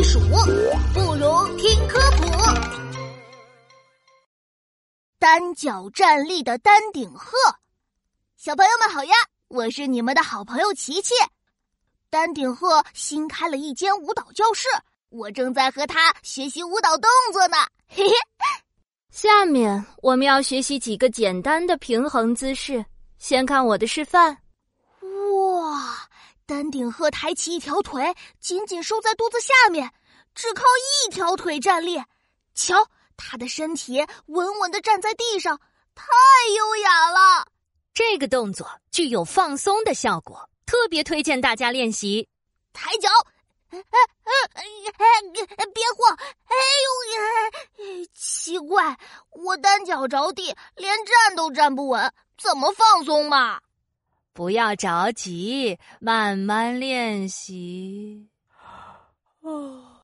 避暑，不如听科普。单脚站立的丹顶鹤，小朋友们好呀！我是你们的好朋友琪琪。丹顶鹤新开了一间舞蹈教室，我正在和他学习舞蹈动作呢。嘿嘿，下面我们要学习几个简单的平衡姿势，先看我的示范。哇！丹顶鹤抬起一条腿，紧紧收在肚子下面，只靠一条腿站立。瞧，它的身体稳稳的站在地上，太优雅了。这个动作具有放松的效果，特别推荐大家练习。抬脚，哎哎哎，别晃！哎呦呀，奇怪，我单脚着地，连站都站不稳，怎么放松嘛？不要着急，慢慢练习。哦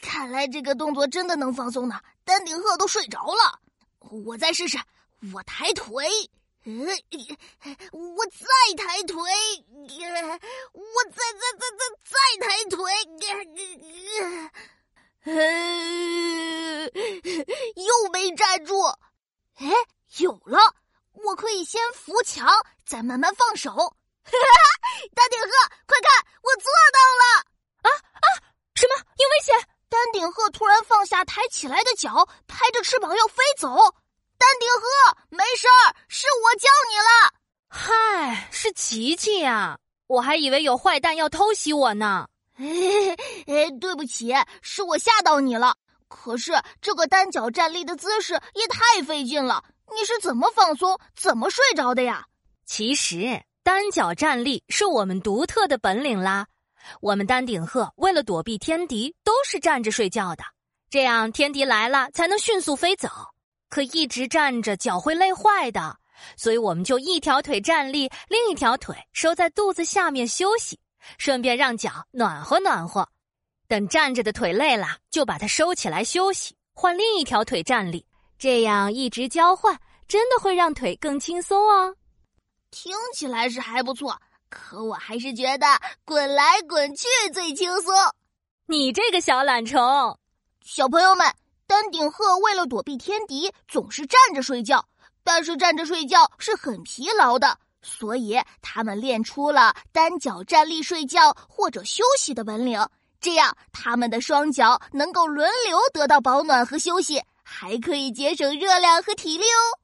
看来这个动作真的能放松呢。丹顶鹤都睡着了，我再试试。我抬腿，我再抬腿，我再再再再再抬腿。又没站住，哎，有了！我可以先扶墙，再慢慢放手。丹顶鹤，快看，我做到了！啊啊！什么？有危险！丹顶鹤突然放下抬起来的脚，拍着翅膀要飞走。丹顶鹤，没事儿，是我叫你了。嗨，是琪琪呀，我还以为有坏蛋要偷袭我呢。哎，对不起，是我吓到你了。可是这个单脚站立的姿势也太费劲了，你是怎么放松、怎么睡着的呀？其实单脚站立是我们独特的本领啦。我们丹顶鹤为了躲避天敌，都是站着睡觉的，这样天敌来了才能迅速飞走。可一直站着脚会累坏的，所以我们就一条腿站立，另一条腿收在肚子下面休息，顺便让脚暖和暖和。等站着的腿累了，就把它收起来休息，换另一条腿站立。这样一直交换，真的会让腿更轻松哦。听起来是还不错，可我还是觉得滚来滚去最轻松。你这个小懒虫，小朋友们，丹顶鹤为了躲避天敌，总是站着睡觉，但是站着睡觉是很疲劳的，所以他们练出了单脚站立睡觉或者休息的本领。这样，他们的双脚能够轮流得到保暖和休息，还可以节省热量和体力哦。